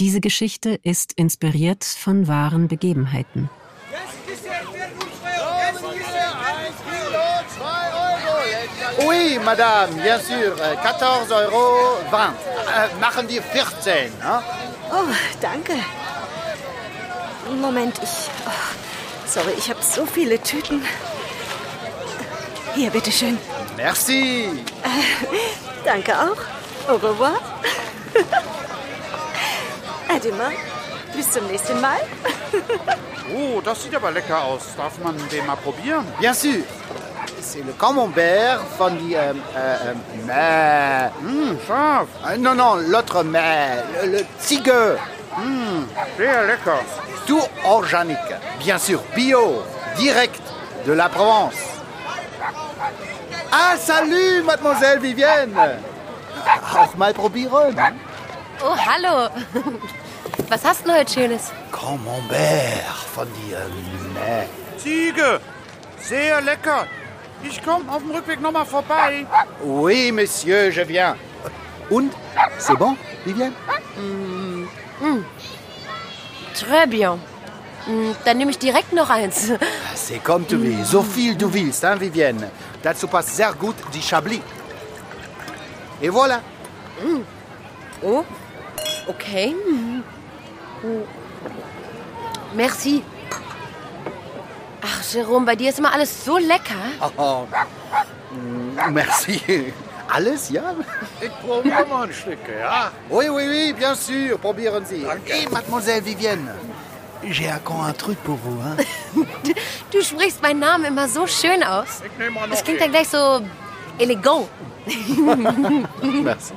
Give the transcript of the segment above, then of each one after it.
Diese Geschichte ist inspiriert von wahren Begebenheiten. Oui, Madame, bien sûr. 14 Euro 20. Äh, machen wir 14. Hein? Oh, danke. Moment, ich. Oh, sorry, ich habe so viele Tüten. Hier, bitteschön. Merci. Äh, danke auch. Au revoir. Adema, bis zum nächsten Mal? oh, das sieht aber lecker aus. Darf man den mal probieren? Bien sûr. C'est le camembert von die ähm, äh, äh, Mmh, scharf. Äh, non, non, l'autre mais, le, le Ziege. Mmh, sehr lecker. Tout organique. Bien sûr, bio. Direct de la Provence. Ah, salut, Mademoiselle Vivienne. Auch mal probieren. Oh, hallo. Was hast du denn heute Schönes? Camembert von äh, mais. Ziege. Sehr lecker. Ich komme auf dem Rückweg nochmal vorbei. Oui, Monsieur, je viens. Und? C'est bon, Vivienne? Mm, mm. Très bien. Mm, Dann nehme ich direkt noch eins. C'est comme tu veux. So viel du willst, hein, Vivienne. Dazu passt sehr gut die Chablis. Et voilà. Mm. Oh, okay. Mm. Merci. Ach, Jerome, bei dir ist immer alles so lecker. Oh, mm, merci. Alles, ja? Ich probiere mal ein Stück, ja? Oui, oui, oui, bien sûr. Probieren Sie. Et Mademoiselle Vivienne, j'ai encore un truc pour vous, hein? Du, sprichst meinen Namen immer so schön aus. Ich nehme mal noch Das klingt ja einen. gleich so elegant. Merci.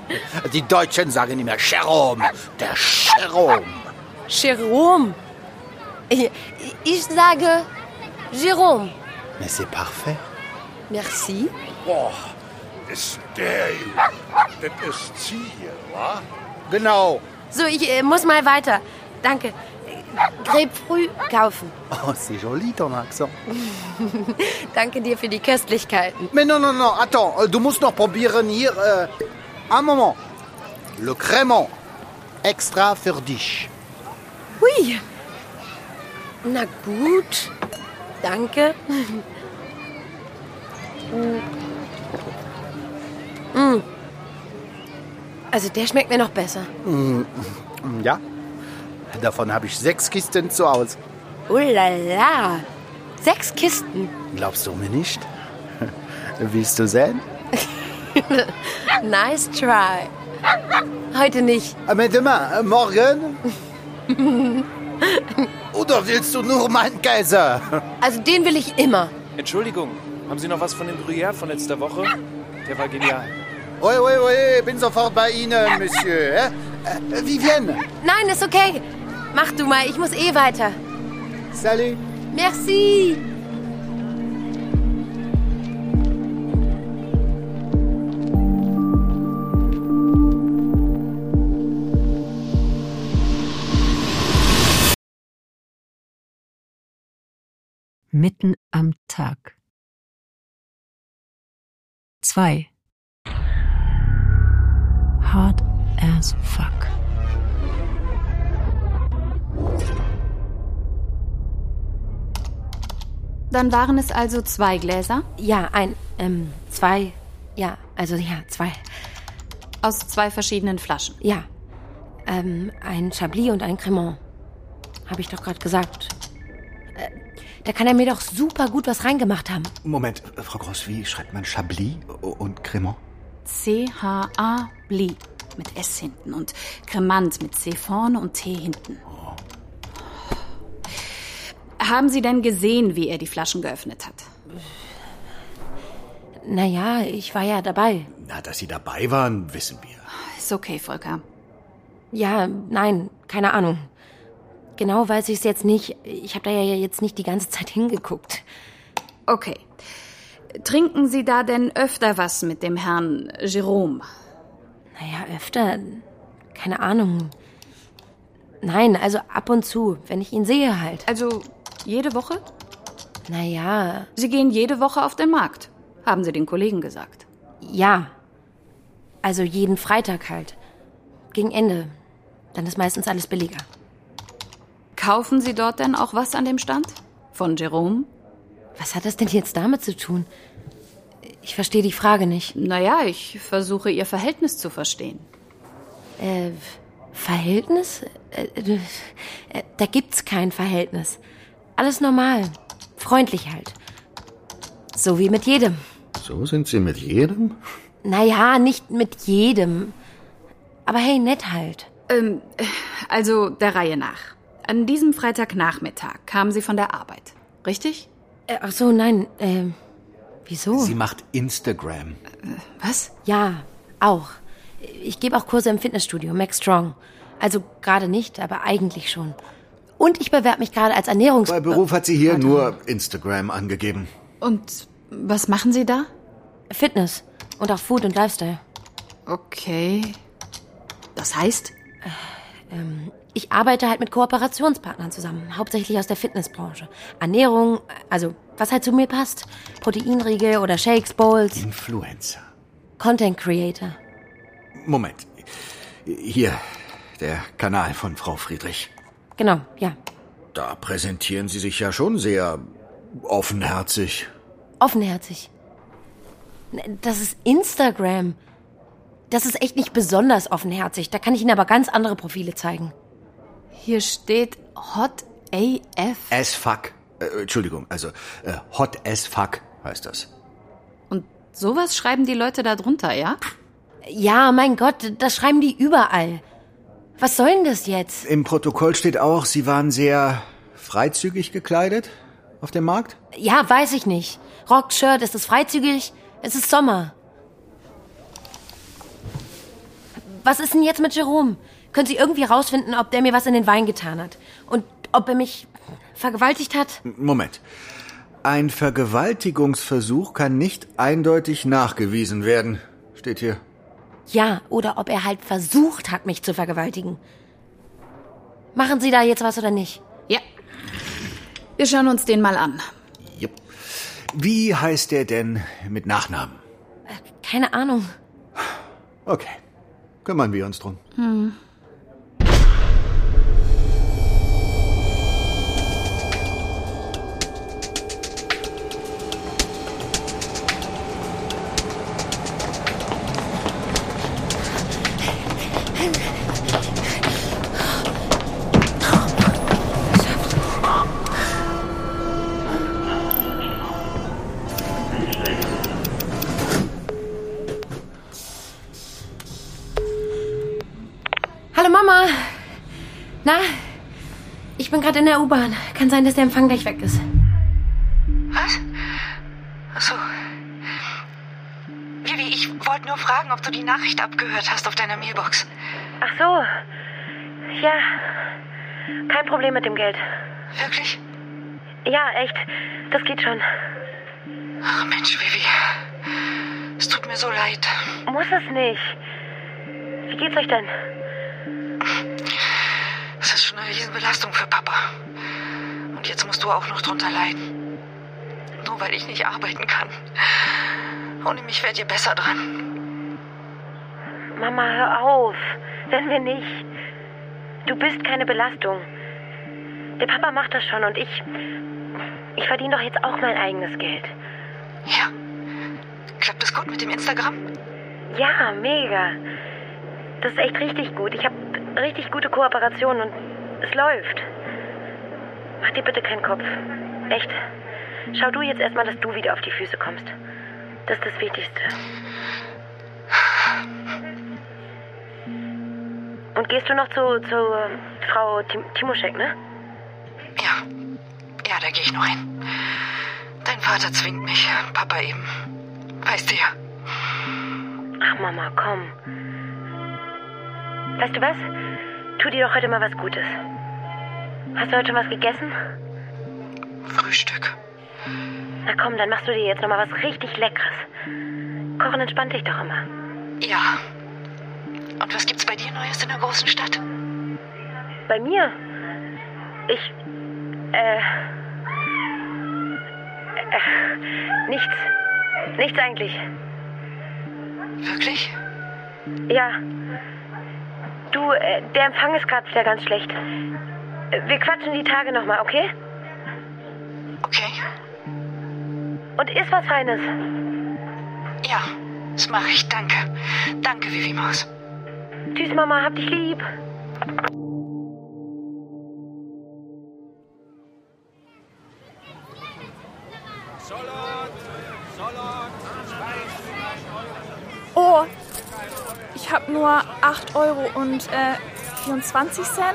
Die Deutschen sagen immer Jerome. Der Jerome. Jerome. Ich, ich sage Jerome. Mais c'est parfait. Merci. Boah, ist der Das ist Ziege, wa? Genau. So, ich äh, muss mal weiter. Danke. Grapefruit kaufen. Oh, c'est joli ton accent. Danke dir für die Köstlichkeiten. Mais non, non, non, attends, äh, du musst noch probieren hier. Äh, un moment. Le Crémant. Extra für dich. Hui. Na gut. Danke. Mm. Also der schmeckt mir noch besser. Mm, Ja. Davon habe ich sechs Kisten zu Hause. Oh la la. Sechs Kisten. Glaubst du mir nicht? Willst du sehen? Nice try. Heute nicht. Aber demain, äh, morgen? Oder willst du nur meinen Kaiser? Also den will ich immer. Entschuldigung, haben Sie noch was von dem Gruyère von letzter Woche? Der war genial. Oui, oui, oui, bin sofort bei Ihnen, Monsieur. Äh, äh, Vivienne. Nein, ist okay. Mach du mal, ich muss eh weiter. Salut. Merci. Mitten am Tag. 2. Hard as fuck. Dann waren es also zwei Gläser Ja, ein, ähm, zwei. Ja, also ja, zwei. aus zwei verschiedenen Flaschen. Ja. Ähm, ein Chablis und ein Cremant. Habe ich doch gerade gesagt. Da kann er mir doch super gut was reingemacht haben. Moment, äh, Frau Gross, wie schreibt man Chablis und Cremant? C-H-A Bli mit S hinten und Cremant mit C vorne und T hinten. Haben Sie denn gesehen, wie er die Flaschen geöffnet hat? Naja, ich war ja dabei. Na, dass Sie dabei waren, wissen wir. Ist okay, Volker. Ja, nein, keine Ahnung. Genau weiß ich es jetzt nicht. Ich habe da ja jetzt nicht die ganze Zeit hingeguckt. Okay. Trinken Sie da denn öfter was mit dem Herrn Jerome? Naja, öfter. Keine Ahnung. Nein, also ab und zu, wenn ich ihn sehe halt. Also jede Woche? Naja, Sie gehen jede Woche auf den Markt, haben Sie den Kollegen gesagt. ja. Also jeden Freitag halt. Gegen Ende. Dann ist meistens alles billiger. Kaufen Sie dort denn auch was an dem Stand? Von Jerome? Was hat das denn jetzt damit zu tun? Ich verstehe die Frage nicht. Naja, ich versuche Ihr Verhältnis zu verstehen. Äh, Verhältnis? Äh, äh, da gibt's kein Verhältnis. Alles normal. Freundlich halt. So wie mit jedem. So sind Sie mit jedem? Naja, nicht mit jedem. Aber hey, nett halt. Ähm, also der Reihe nach. An diesem Freitagnachmittag kamen Sie von der Arbeit, richtig? Äh, ach so, nein. Äh, wieso? Sie macht Instagram. Was? Ja, auch. Ich gebe auch Kurse im Fitnessstudio, Max Strong. Also gerade nicht, aber eigentlich schon. Und ich bewerbe mich gerade als Ernährungs... Bei Beruf hat sie hier nur Instagram angegeben. Und was machen Sie da? Fitness und auch Food und Lifestyle. Okay. Das heißt? Ich arbeite halt mit Kooperationspartnern zusammen, hauptsächlich aus der Fitnessbranche. Ernährung, also was halt zu mir passt. Proteinriegel oder Shakes, Bowls, Influencer. Content Creator. Moment. Hier, der Kanal von Frau Friedrich. Genau, ja. Da präsentieren Sie sich ja schon sehr offenherzig. Offenherzig. Das ist Instagram. Das ist echt nicht besonders offenherzig. Da kann ich Ihnen aber ganz andere Profile zeigen. Hier steht Hot AF. As fuck. Äh, Entschuldigung, also äh, hot as fuck heißt das. Und sowas schreiben die Leute da drunter, ja? Ja, mein Gott, das schreiben die überall. Was soll denn das jetzt? Im Protokoll steht auch, Sie waren sehr freizügig gekleidet auf dem Markt. Ja, weiß ich nicht. Rock, Shirt, ist es freizügig? Es ist Sommer. Was ist denn jetzt mit Jerome? Können Sie irgendwie rausfinden, ob der mir was in den Wein getan hat? Und ob er mich vergewaltigt hat? Moment. Ein Vergewaltigungsversuch kann nicht eindeutig nachgewiesen werden. Steht hier. Ja, oder ob er halt versucht hat, mich zu vergewaltigen. Machen Sie da jetzt was oder nicht? Ja. Wir schauen uns den mal an. Jupp. Wie heißt der denn mit Nachnamen? Keine Ahnung. Okay. Kümmern wir uns drum. Hallo gerade in der U-Bahn. Kann sein, dass der Empfang gleich weg ist. Was? Achso. Vivi, ich wollte nur fragen, ob du die Nachricht abgehört hast auf deiner Mailbox. Ach so. Ja. Kein Problem mit dem Geld. Wirklich? Ja, echt. Das geht schon. Ach Mensch, Vivi. Es tut mir so leid. Muss es nicht. Wie geht's euch denn? Es ist schon eine Riesenbelastung für Papa. Und jetzt musst du auch noch drunter leiden. Nur weil ich nicht arbeiten kann. Ohne mich wärt ihr besser dran. Mama, hör auf. Wenn wir nicht. Du bist keine Belastung. Der Papa macht das schon und ich. Ich verdiene doch jetzt auch mein eigenes Geld. Ja. Klappt es gut mit dem Instagram? Ja, mega. Das ist echt richtig gut. Ich habe richtig gute Kooperation und es läuft. Mach dir bitte keinen Kopf. Echt. Schau du jetzt erstmal, dass du wieder auf die Füße kommst. Das ist das Wichtigste. Und gehst du noch zu, zu äh, Frau Tim Timoschek, ne? Ja. Ja, da gehe ich noch hin. Dein Vater zwingt mich. Papa eben. Weißt du ja. Ach, Mama, komm. Weißt du was? Tu dir doch heute mal was Gutes. Hast du heute schon was gegessen? Frühstück. Na komm, dann machst du dir jetzt noch mal was richtig Leckeres. Kochen entspannt dich doch immer. Ja. Und was gibt's bei dir Neues in der großen Stadt? Bei mir? Ich. Äh. äh nichts. Nichts eigentlich. Wirklich? Ja. Du, äh, der Empfang ist gerade wieder ganz schlecht. Äh, Wir quatschen die Tage nochmal, okay? Okay? Und isst was Feines. Ja, das mache ich. Danke. Danke, Vivi Maus. Tschüss, Mama, hab dich lieb. Oh, ich habe nur 8 Euro und äh, 24 Cent.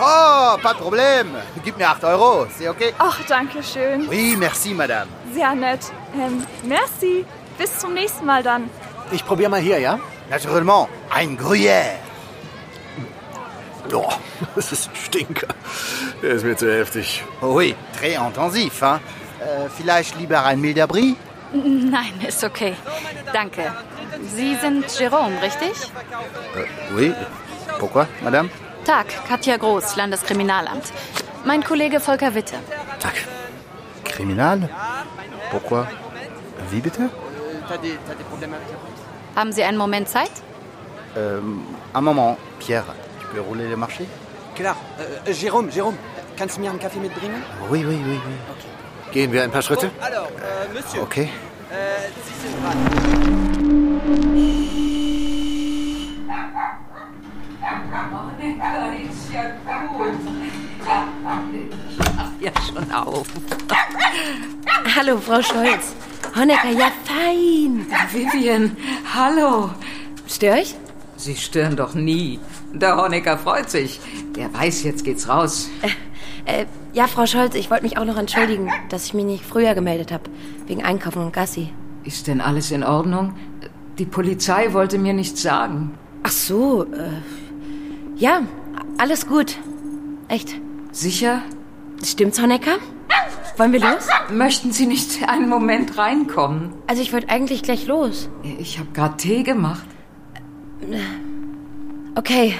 Oh, pas de problème. Gib mir 8 Euro, c'est okay? Ach, danke schön. Oui, merci, madame. Sehr nett. Ähm, merci. Bis zum nächsten Mal dann. Ich probiere mal hier, ja? Naturellement, ein Gruyère. Oh, das ist ein Stinker. Der ist mir zu heftig. Oh oui, très intensif, hein? Äh, vielleicht lieber ein milder Brie? Nein, ist okay. Danke. Sie sind Jerome, richtig? Äh, oui. Pourquoi, madame? Tag, Katja Groß, Landeskriminalamt. Mein Kollege Volker Witte. Tag. Kriminal? Pourquoi? Wie bitte? Haben Sie einen Moment Zeit? Ähm, un moment, Pierre. Tu peux rouler le marché? Klar. Äh, Jérôme, Jérôme, kannst du mir einen Kaffee mitbringen? Oui, oui, oui, oui. Gehen wir ein paar Schritte? Alors, äh, Monsieur, Okay. äh, Sie sind dran. Ja, schon auf. Hallo, Frau Scholz. Honecker, ja fein. Vivian, hallo. Stör ich? Sie stören doch nie. Der Honecker freut sich. Der weiß, jetzt geht's raus. Äh, ja, Frau Scholz, ich wollte mich auch noch entschuldigen, dass ich mich nicht früher gemeldet habe. Wegen Einkaufen und Gassi. Ist denn alles in Ordnung? Die Polizei wollte mir nichts sagen. Ach so, äh, ja, alles gut. Echt. Sicher? Stimmt's, Honecker? Wollen wir los? Möchten Sie nicht einen Moment reinkommen? Also ich wollte eigentlich gleich los. Ich habe gerade Tee gemacht. Okay.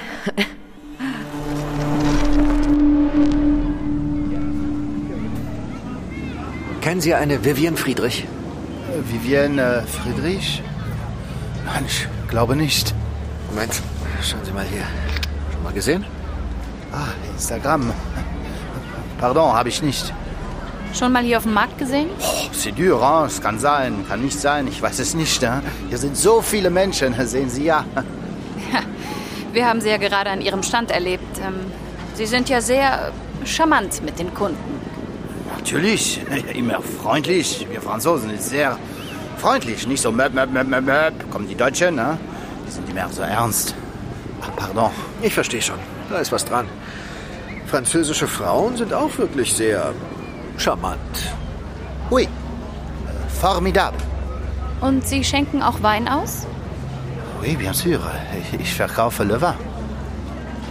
Kennen Sie eine Vivian Friedrich? Vivienne äh, Friedrich? Nein, ich glaube nicht. Moment, schauen Sie mal hier. Schon mal gesehen? Ah, Instagram. Pardon, habe ich nicht. Schon mal hier auf dem Markt gesehen? Oh, c'est dur, hein? Es kann sein, kann nicht sein, ich weiß es nicht. Hein? Hier sind so viele Menschen, sehen Sie ja. Wir haben Sie ja gerade an Ihrem Stand erlebt. Ähm, Sie sind ja sehr charmant mit den Kunden. Natürlich, immer freundlich. Wir Franzosen sind sehr freundlich, nicht so möp, möp, möp, möp, möp. Kommen die Deutschen, ne? Die sind immer so ernst. Ach, pardon. Ich verstehe schon. Da ist was dran. Französische Frauen sind auch wirklich sehr charmant. Oui, formidable. Und Sie schenken auch Wein aus? Oui, bien sûr. Ich, ich verkaufe Le Vin.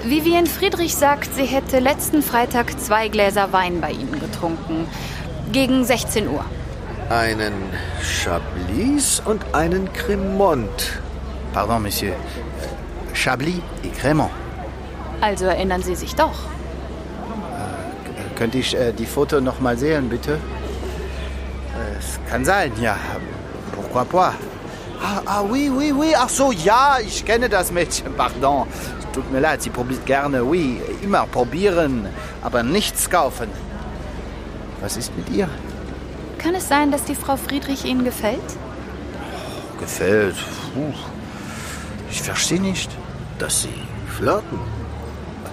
Vivian Friedrich sagt, sie hätte letzten Freitag zwei Gläser Wein bei Ihnen getrunken. Gegen 16 Uhr. Einen Chablis und einen Cremont. Pardon, Monsieur. Chablis et Crémant. Also erinnern Sie sich doch. Könnte ich äh, die Foto noch mal sehen, bitte? Äh, Es kann sein, ja. Pourquoi pas? Ah, ah, oui, oui, oui. Ach so, ja, ich kenne das Mädchen. Pardon. Tut mir leid, sie probiert gerne. Oui, immer probieren, aber nichts kaufen. Was ist mit ihr? Kann es sein, dass die Frau Friedrich Ihnen gefällt? Gefällt. Puh. Ich verstehe nicht. Dass Sie flirten.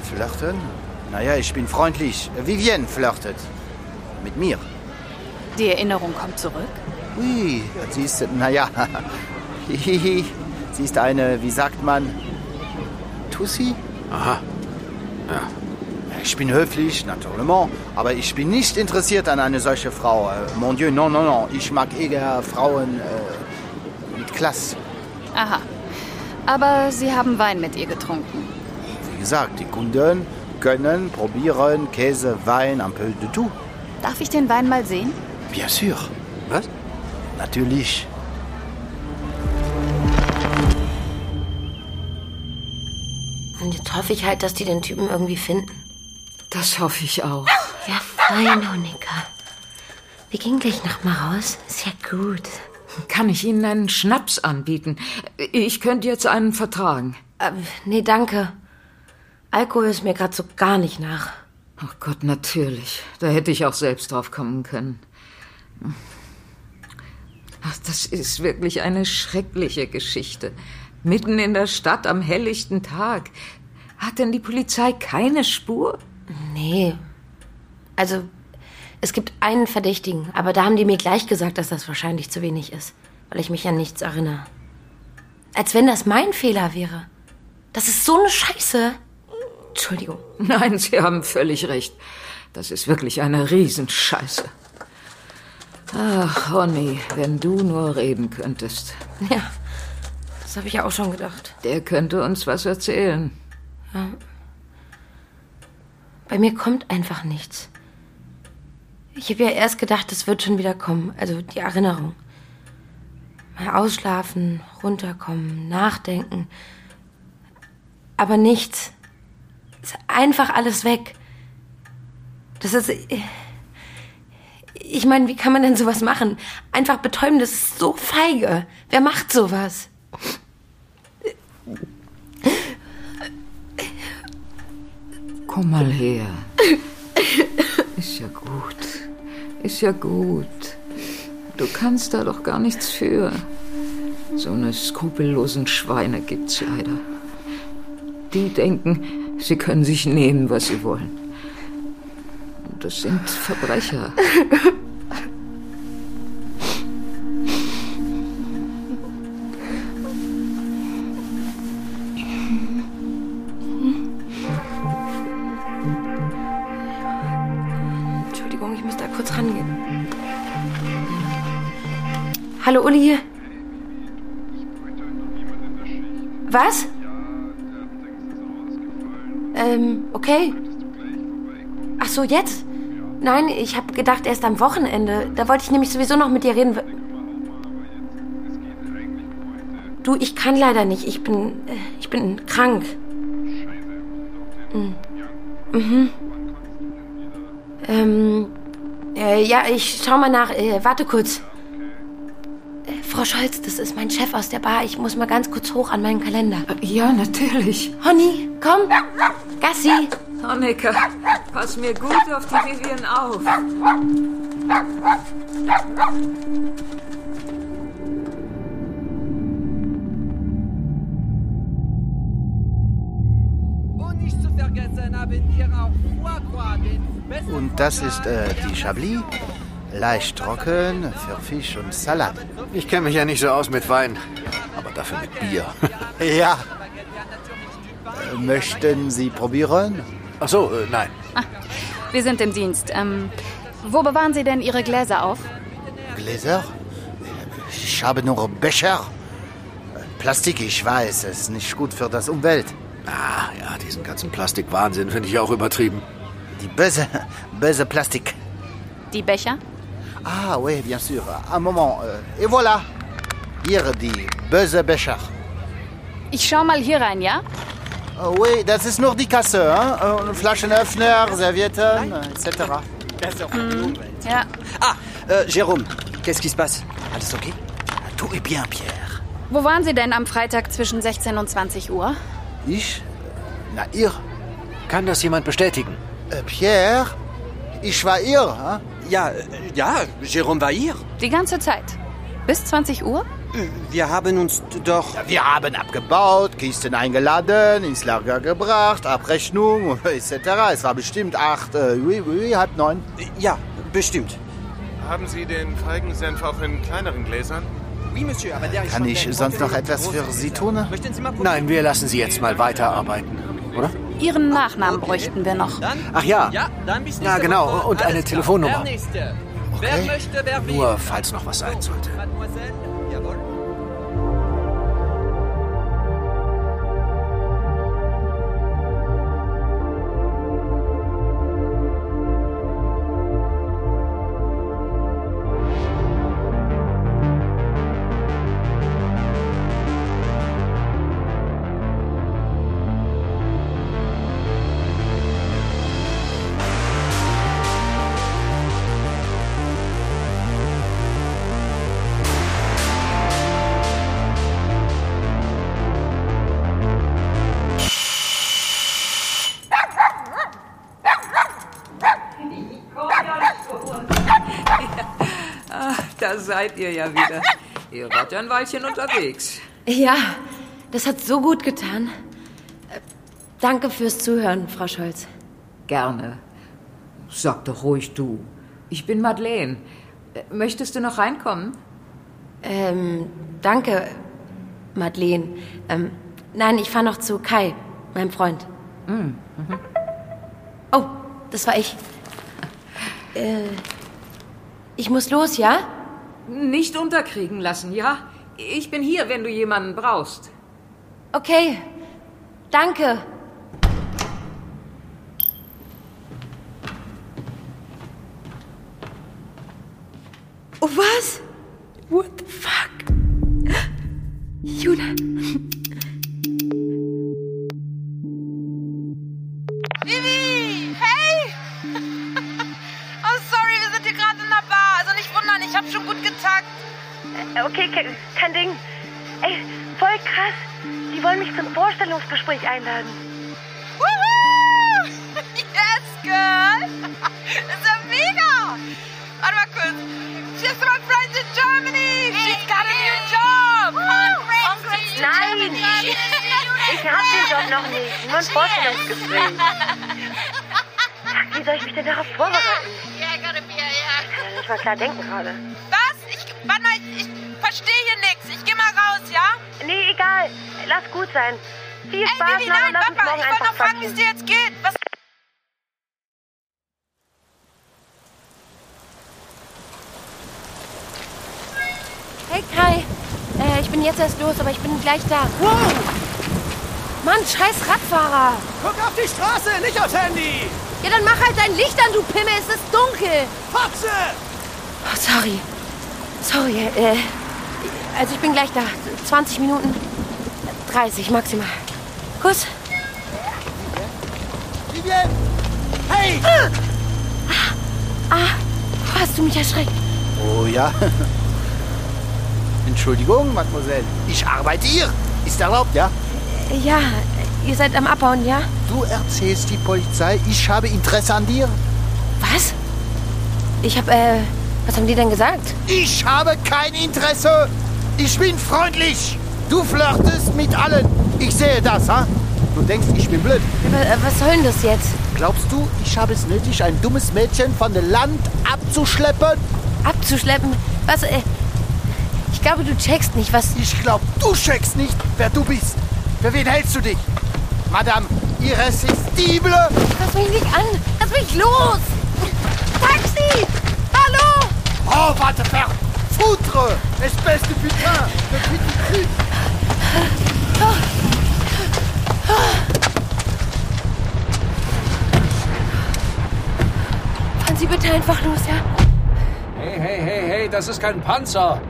Flirten? Naja, ich bin freundlich. Vivienne flirtet. Mit mir. Die Erinnerung kommt zurück. Ui, sie ist, naja, hihihi, sie ist eine, wie sagt man, Tussi? Aha. Ja. Ich bin höflich, naturellement, aber ich bin nicht interessiert an eine solche Frau. Äh, Mon Dieu, non, non, non. Ich mag eher Frauen äh, mit Klasse. Aha. Aber Sie haben Wein mit ihr getrunken. Wie gesagt, die Kunden können probieren Käse, Wein, un peu de tout. Darf ich den Wein mal sehen? Bien sûr. Was? Natürlich. Und jetzt hoffe ich halt, dass die den Typen irgendwie finden. Das hoffe ich auch. Ja, fein, Honecker. Wir gehen gleich noch mal raus. Ist ja gut. Kann ich Ihnen einen Schnaps anbieten? Ich könnte jetzt einen vertragen. Äh, nee, danke. Alkohol ist mir gerade so gar nicht nach. Ach Gott, natürlich. Da hätte ich auch selbst drauf kommen können. Ach, das ist wirklich eine schreckliche Geschichte. Mitten in der Stadt am helllichten Tag. Hat denn die Polizei keine Spur? Nee. Also, es gibt einen Verdächtigen, aber da haben die mir gleich gesagt, dass das wahrscheinlich zu wenig ist, weil ich mich an nichts erinnere. Als wenn das mein Fehler wäre. Das ist so eine Scheiße. Entschuldigung. Nein, Sie haben völlig recht. Das ist wirklich eine Riesenscheiße. Ach, Honey, wenn du nur reden könntest. Ja, das habe ich ja auch schon gedacht. Der könnte uns was erzählen. Ja. Bei mir kommt einfach nichts. Ich habe ja erst gedacht, es wird schon wieder kommen, also die Erinnerung. Mal ausschlafen, runterkommen, nachdenken. Aber nichts. Ist einfach alles weg. Das ist. Ich meine, wie kann man denn sowas machen? Einfach betäuben, das ist so feige. Wer macht sowas? Komm mal her. Ist ja gut. Ist ja gut. Du kannst da doch gar nichts für. So eine skrupellosen Schweine gibt's leider. Die denken, sie können sich nehmen, was sie wollen. Das sind Verbrecher. Hallo, Uli. Was? Ähm, okay. Ach so, jetzt? Nein, ich habe gedacht, erst am Wochenende. Da wollte ich nämlich sowieso noch mit dir reden. Du, ich kann leider nicht. Ich bin. äh, Ich bin krank. Mhm. Mhm. Ähm. Äh, ja, ich schau mal nach. Äh, warte kurz. Frau Scholz, das ist mein Chef aus der Bar. Ich muss mal ganz kurz hoch an meinen Kalender. Ja, natürlich. Honey, komm. Gassi. Honecker, pass mir gut auf die Vivian auf. Und das ist äh, die Chablis. Leicht trocken für Fisch und Salat. Ich kenne mich ja nicht so aus mit Wein, aber dafür mit Bier. Ja. Äh, Möchten Sie probieren? Ach so, äh, nein. Wir sind im Dienst. Ähm, wo bewahren Sie denn Ihre Gläser auf? Gläser? Ich habe nur Becher. Plastik, ich weiß, es ist nicht gut für das Umwelt. Ah, ja, diesen ganzen Plastikwahnsinn finde ich auch übertrieben. Die böse, böse Plastik. Die Becher? Ah, oui, bien sûr. Un moment. euh, Et voilà. Hier die böse Becher. Ich schau mal hier rein, ja? Oh, oui, das ist nur die Kasse. Hein? Äh, Flaschenöffner, Servietten, etc. Hm, ja. Ah, äh, Jérôme, qu'est-ce qui se passe Alles okay Tout est bien, Pierre. Wo waren Sie denn am Freitag zwischen 16 und 20 Uhr? Ich? Na, ihr? Kann das jemand bestätigen? Äh, Pierre? Ich war ihr, hein? Ja, äh, ja, Jérôme war hier. Die ganze Zeit. Bis 20 Uhr? Wir haben uns doch... Ja, wir haben abgebaut, Kisten eingeladen, ins Lager gebracht, Abrechnung etc. Es war bestimmt acht, äh, oui, oui, halb neun. Ja, bestimmt. Haben Sie den Feigensenf auch in kleineren Gläsern? Oui, Monsieur, aber der ist Kann ich sonst noch etwas für Sie tun? Möchten Sie mal probieren? Nein, wir lassen Sie jetzt mal weiterarbeiten, oder? Ihren Nachnamen bräuchten wir noch. Ach ja. Ja, dann bis Ja, nächste genau. Und eine. Telefonnummer. Der nächste. Wer möchte, wer will. Nur falls noch was sein sollte. Seid ihr ja wieder. Ihr wart ja ein Weilchen unterwegs. Ja, das hat so gut getan. Äh, Danke fürs Zuhören, Frau Scholz. Gerne. Sag doch ruhig du. Ich bin Madeleine. Äh, Möchtest du noch reinkommen? Ähm, danke, Madeleine. Ähm, nein, ich fahre noch zu Kai, meinem Freund. Mhm. Oh, das war ich. Äh, ich muss los, ja? Nicht unterkriegen lassen, ja? Ich bin hier, wenn du jemanden brauchst. Okay. Danke. Oh, was? What the fuck? Juna. Okay, ke- kein Ding. Ey, voll krass. Die wollen mich zum Vorstellungsgespräch einladen. Woohoo! Yes, girl! Das ist ja mega! Warte mal kurz. She's my friend in Germany! She's got a new job! Nein! Ich hab den Job noch nicht. Nur ein Vorstellungsgespräch. Wie soll ich mich denn darauf vorbereiten? Ich kann ja nicht mal klar denken gerade. Was? Ich, warte mal, ich, ich verstehe hier nichts. Ich geh mal raus, ja? Nee, egal. Lass gut sein. Viel Spaß Ey, Vivi, noch nein, morgen Ich wollte noch fragen, wie es dir jetzt geht. Was? Hey Kai, äh, ich bin jetzt erst los, aber ich bin gleich da. Wow! Mann, scheiß Radfahrer! Guck auf die Straße, nicht aufs Handy! Ja, dann mach halt dein Licht an, du Pimmel, es ist dunkel! Fotze! Oh, sorry. Sorry, äh, also ich bin gleich da. 20 Minuten. 30 maximal. Kuss. Vivienne! Hey! Ah, hast du mich erschreckt? Oh ja. Entschuldigung, Mademoiselle. Ich arbeite hier. Ist erlaubt, ja? Ja, ihr seid am Abbauen, ja? Du erzählst die Polizei, ich habe Interesse an dir. Was? Ich hab, äh, was haben die denn gesagt? Ich habe kein Interesse. Ich bin freundlich. Du flirtest mit allen. Ich sehe das, ha? Du denkst, ich bin blöd. Aber, äh, was soll denn das jetzt? Glaubst du, ich habe es nötig, ein dummes Mädchen von dem Land abzuschleppen? Abzuschleppen? Was, äh, ich glaube, du checkst nicht, was... Ich glaube, du checkst nicht, wer du bist. Für wen hältst du dich? Madame Irresistible? Lass mich nicht an! Lass mich los! Taxi! Hallo! Oh, va te faire foutre, espèce de putain de petit cul. Fahren Sie bitte einfach los, ja? Hey, hey, hey, hey, das ist kein Panzer.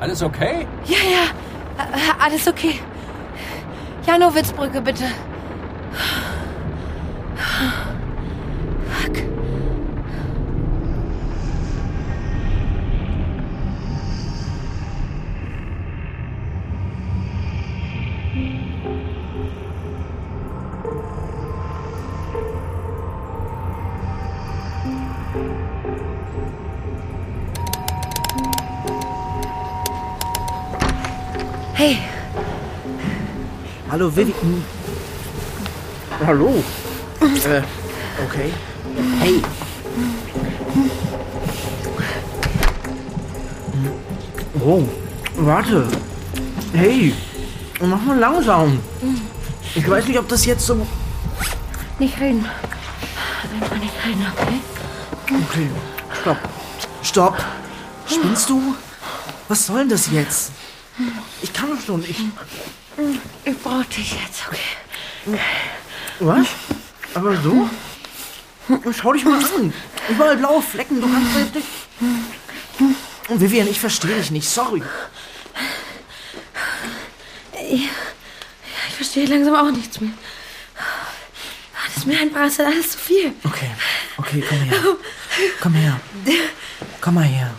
Alles okay? Ja, ja. Äh, alles okay. Janowitzbrücke, bitte. Hallo, Vivi. Hallo. Äh, okay. Hey. Oh, warte. Hey, mach mal langsam. Ich weiß nicht, ob das jetzt so... nicht reden. Einfach nicht reden, okay? Okay, stopp. Stopp. Spinnst du? Was soll denn das jetzt? Ich kann doch schon. Ich... Ich brauch dich jetzt, okay? Was? Aber so? Schau dich mal an. Überall blaue Flecken. Du kannst jetzt nicht... Vivian, ich verstehe dich nicht. Sorry. Ich, ich verstehe langsam auch nichts mehr. Das ist mir ein Brass, das ist alles zu viel. Okay, okay, komm her. Komm her. Komm mal her.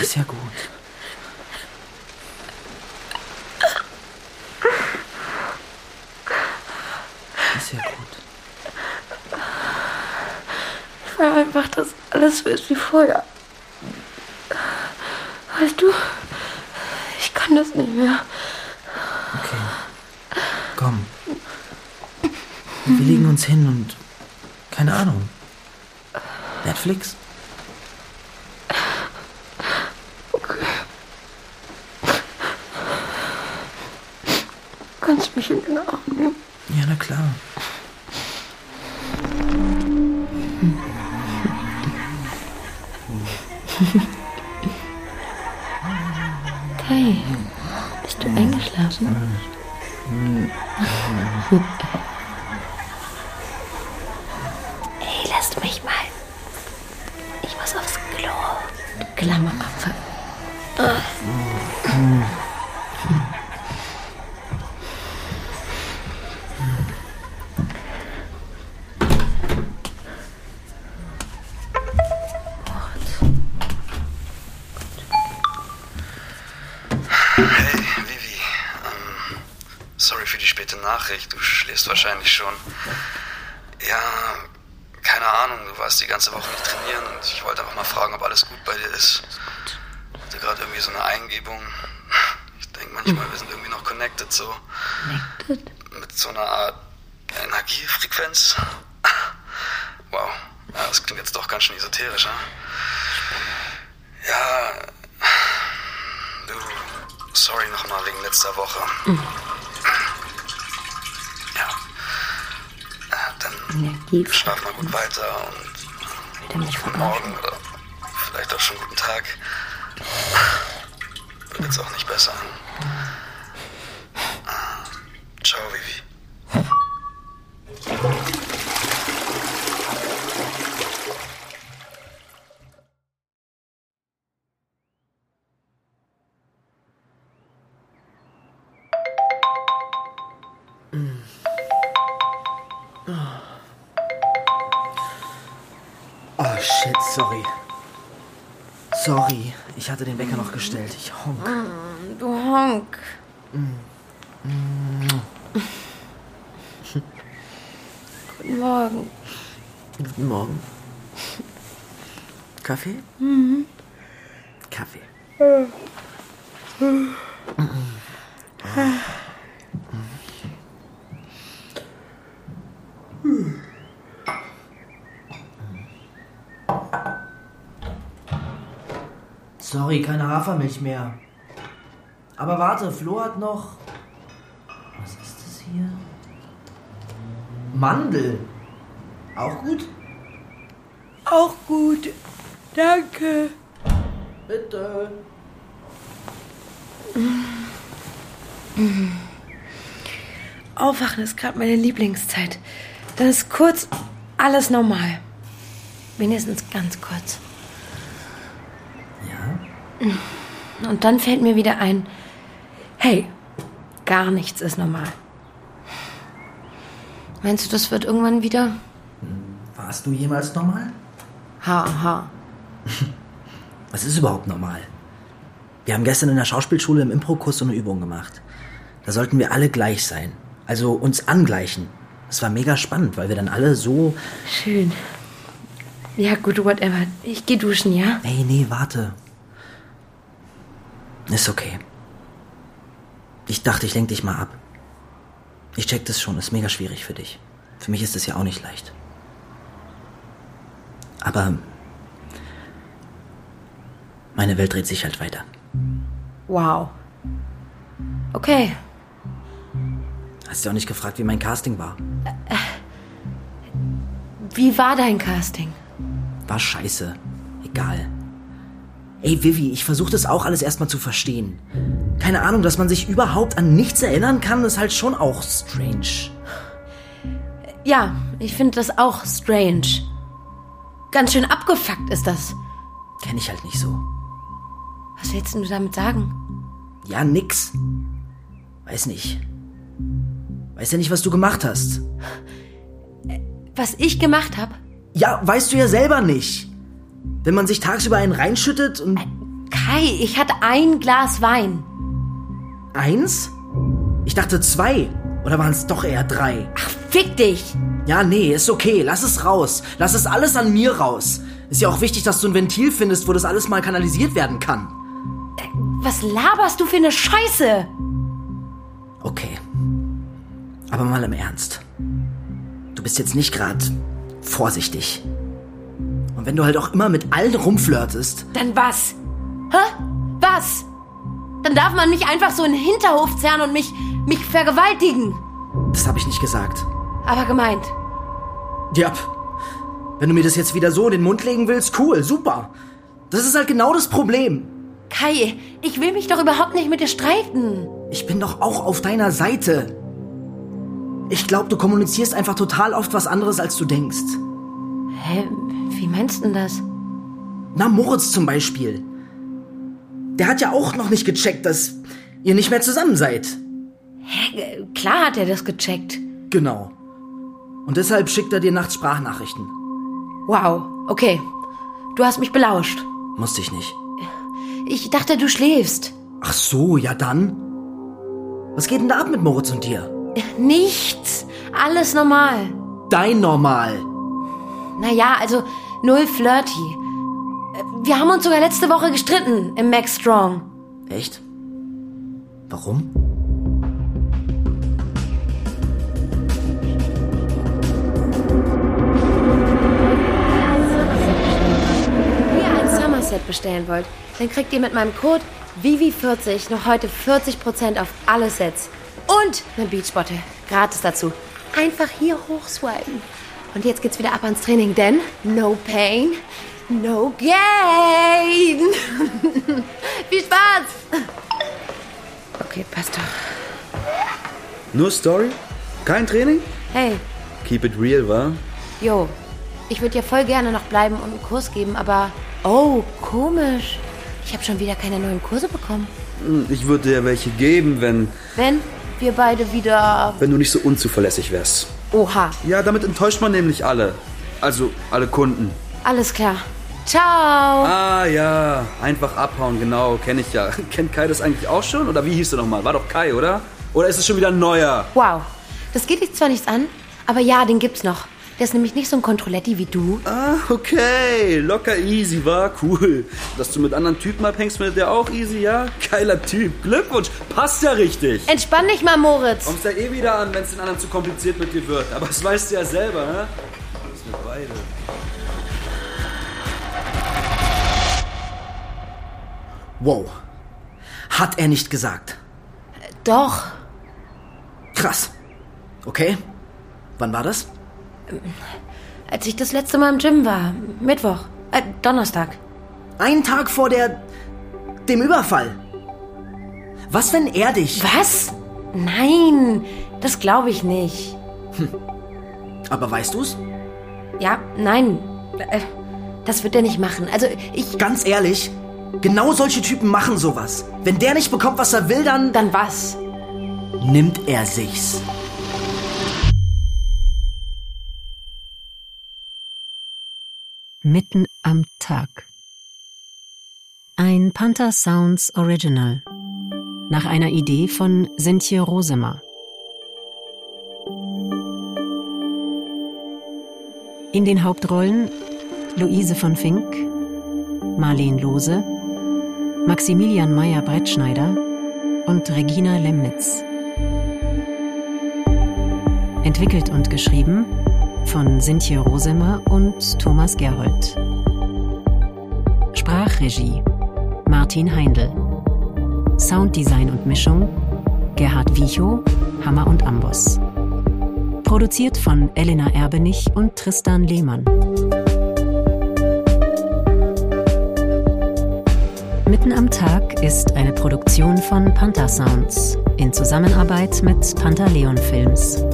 Ist ja gut. Ist ja will einfach, dass alles so ist wie vorher. Weißt du, ich kann das nicht mehr. Okay. Komm. Wir legen uns hin und. Keine Ahnung. Netflix? Okay. Kannst mich in den Arm nehmen? Ja, na klar. Kai, bist du eingeschlafen? Letzter Woche. Ja. Äh, Dann Energie. schlaf mal gut weiter und guten Morgen oder vielleicht auch schon guten Tag. Wird jetzt auch nicht besser. Hatte den Wecker noch gestellt. Ich honk. Du Honk. Guten Morgen. Guten Morgen. Kaffee? Mhm. Kaffee. Sorry, keine Hafermilch mehr. Aber warte, Flo hat noch. Was ist das hier? Mandel. Auch gut? Auch gut. Danke. Bitte. Aufwachen ist gerade meine Lieblingszeit. Dann ist kurz alles normal. Wenigstens ganz kurz. Und dann fällt mir wieder ein, hey, gar nichts ist normal. Meinst du, das wird irgendwann wieder? Warst du jemals normal? Ha, ha. Was ist überhaupt normal? Wir haben gestern in der Schauspielschule im Impro-Kurs so eine Übung gemacht. Da sollten wir alle gleich sein. Also uns angleichen. Das war mega spannend, weil wir dann alle so. Schön. Ja, gut, whatever. Ich geh duschen, ja? Ey, nee, warte. Ist okay. Ich dachte, ich lenk dich mal ab. Ich check das schon, ist mega schwierig für dich. Für mich ist es ja auch nicht leicht. Aber meine Welt dreht sich halt weiter. Wow. Okay. Hast du auch nicht gefragt, wie mein Casting war? Wie war dein Casting? War scheiße. Egal. Ey, Vivi, ich versuche das auch alles erstmal zu verstehen. Keine Ahnung, dass man sich überhaupt an nichts erinnern kann, ist halt schon auch strange. Ja, ich finde das auch strange. Ganz schön abgefuckt ist das. Kenn ich halt nicht so. Was willst du damit sagen? Ja, nix. Weiß nicht. Weiß ja nicht, was du gemacht hast. Was ich gemacht habe? Ja, weißt du ja selber nicht. Wenn man sich tagsüber einen reinschüttet und. Kai, ich hatte ein Glas Wein. Eins? Ich dachte zwei. Oder waren es doch eher drei? Ach, fick dich! Ja, nee, ist okay. Lass es raus. Lass es alles an mir raus. Ist ja auch wichtig, dass du ein Ventil findest, wo das alles mal kanalisiert werden kann. Was laberst du für eine Scheiße? Okay. Aber mal im Ernst. Du bist jetzt nicht gerade vorsichtig. Und wenn du halt auch immer mit allen rumflirtest. Dann was? Hä? Was? Dann darf man mich einfach so in den Hinterhof zerren und mich, mich vergewaltigen. Das habe ich nicht gesagt. Aber gemeint. Ja. Wenn du mir das jetzt wieder so in den Mund legen willst, cool, super. Das ist halt genau das Problem. Kai, ich will mich doch überhaupt nicht mit dir streiten. Ich bin doch auch auf deiner Seite. Ich glaube, du kommunizierst einfach total oft was anderes, als du denkst. Hä? Wie meinst du denn das? Na, Moritz zum Beispiel. Der hat ja auch noch nicht gecheckt, dass ihr nicht mehr zusammen seid. Hä? Klar hat er das gecheckt. Genau. Und deshalb schickt er dir nachts Sprachnachrichten. Wow, okay. Du hast mich belauscht. Musste ich nicht. Ich dachte, du schläfst. Ach so, ja dann. Was geht denn da ab mit Moritz und dir? Nichts. Alles normal. Dein Normal. Naja, also null flirty. Wir haben uns sogar letzte Woche gestritten im Max Strong. Echt? Warum? Wenn ihr ein Somerset bestellen wollt, dann kriegt ihr mit meinem Code Vivi40 noch heute 40% auf alle Sets. Und eine Beachbottle. Gratis dazu. Einfach hier hochswipen. Und jetzt geht's wieder ab ans Training, denn no pain, no gain. Viel Spaß! Okay, passt doch. Nur Story? Kein Training? Hey, Keep it real, wa? yo, ich würde ja voll gerne noch bleiben und einen Kurs geben, aber... Oh, komisch. Ich habe schon wieder keine neuen Kurse bekommen. Hm, Ich würde dir welche geben, wenn, Wenn wir beide wieder... wenn du nicht so unzuverlässig wärst. Oha, Ja, damit enttäuscht man nämlich alle. Also alle Kunden. alles klar. Ciao. Ah ja, einfach abhauen, genau, kenne ich ja. Kennt Kai das eigentlich auch schon? Oder wie hieß du nochmal? War doch Kai, oder? Oder ist es schon wieder ein neuer? Wow, das geht dich zwar nichts an, aber ja, den gibt's noch. Der ist nämlich nicht so ein Kontrolletti wie du. Ah, okay, locker easy, war cool. Dass du mit anderen Typen abhängst, findet der auch easy, ja? Geiler Typ, Glückwunsch, passt ja richtig. Entspann dich mal, Moritz. Kommst ja eh wieder an, wenn es den anderen zu kompliziert mit dir wird. Aber das weißt du ja selber, ne? Das sind wir beide. Wow. Hat er nicht gesagt. Doch. Krass. Okay. Wann war das? Als ich das letzte Mal im Gym war. Mittwoch. Äh, Donnerstag. Einen Tag vor der. dem Überfall. Was, wenn er dich. Was? Nein, das glaube ich nicht. Aber weißt du's? Ja, nein. Äh, das wird er nicht machen. Also, ich. Ganz ehrlich, genau solche Typen machen sowas. Wenn der nicht bekommt, was er will, dann. Dann was? Nimmt er sich's. Mitten am Tag. Ein Panther Sounds Original. Nach einer Idee von Sintje Rosemer. In den Hauptrollen Luise von Fink, Marleen Lose, Maximilian Meyer-Brettschneider und Regina Lemnitz. Entwickelt und geschrieben von Sintje Rosemer und Thomas Gerhold. Sprachregie Martin Heindl. Sounddesign und Mischung Gerhard Wiechow, Hammer und Amboss. Produziert von Elena Erbenich und Tristan Lehmann. Mitten am Tag ist eine Produktion von Panther Sounds in Zusammenarbeit mit Pantaleon Films.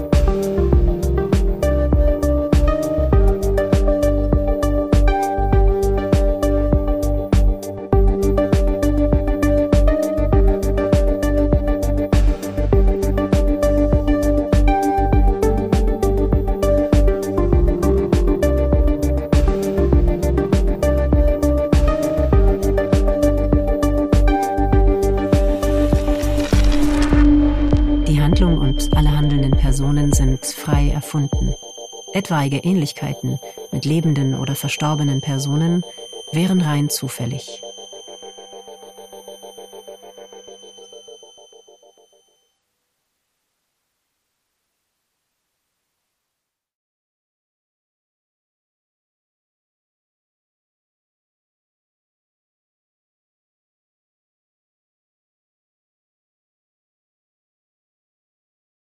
Etwaige Ähnlichkeiten mit lebenden oder verstorbenen Personen wären rein zufällig.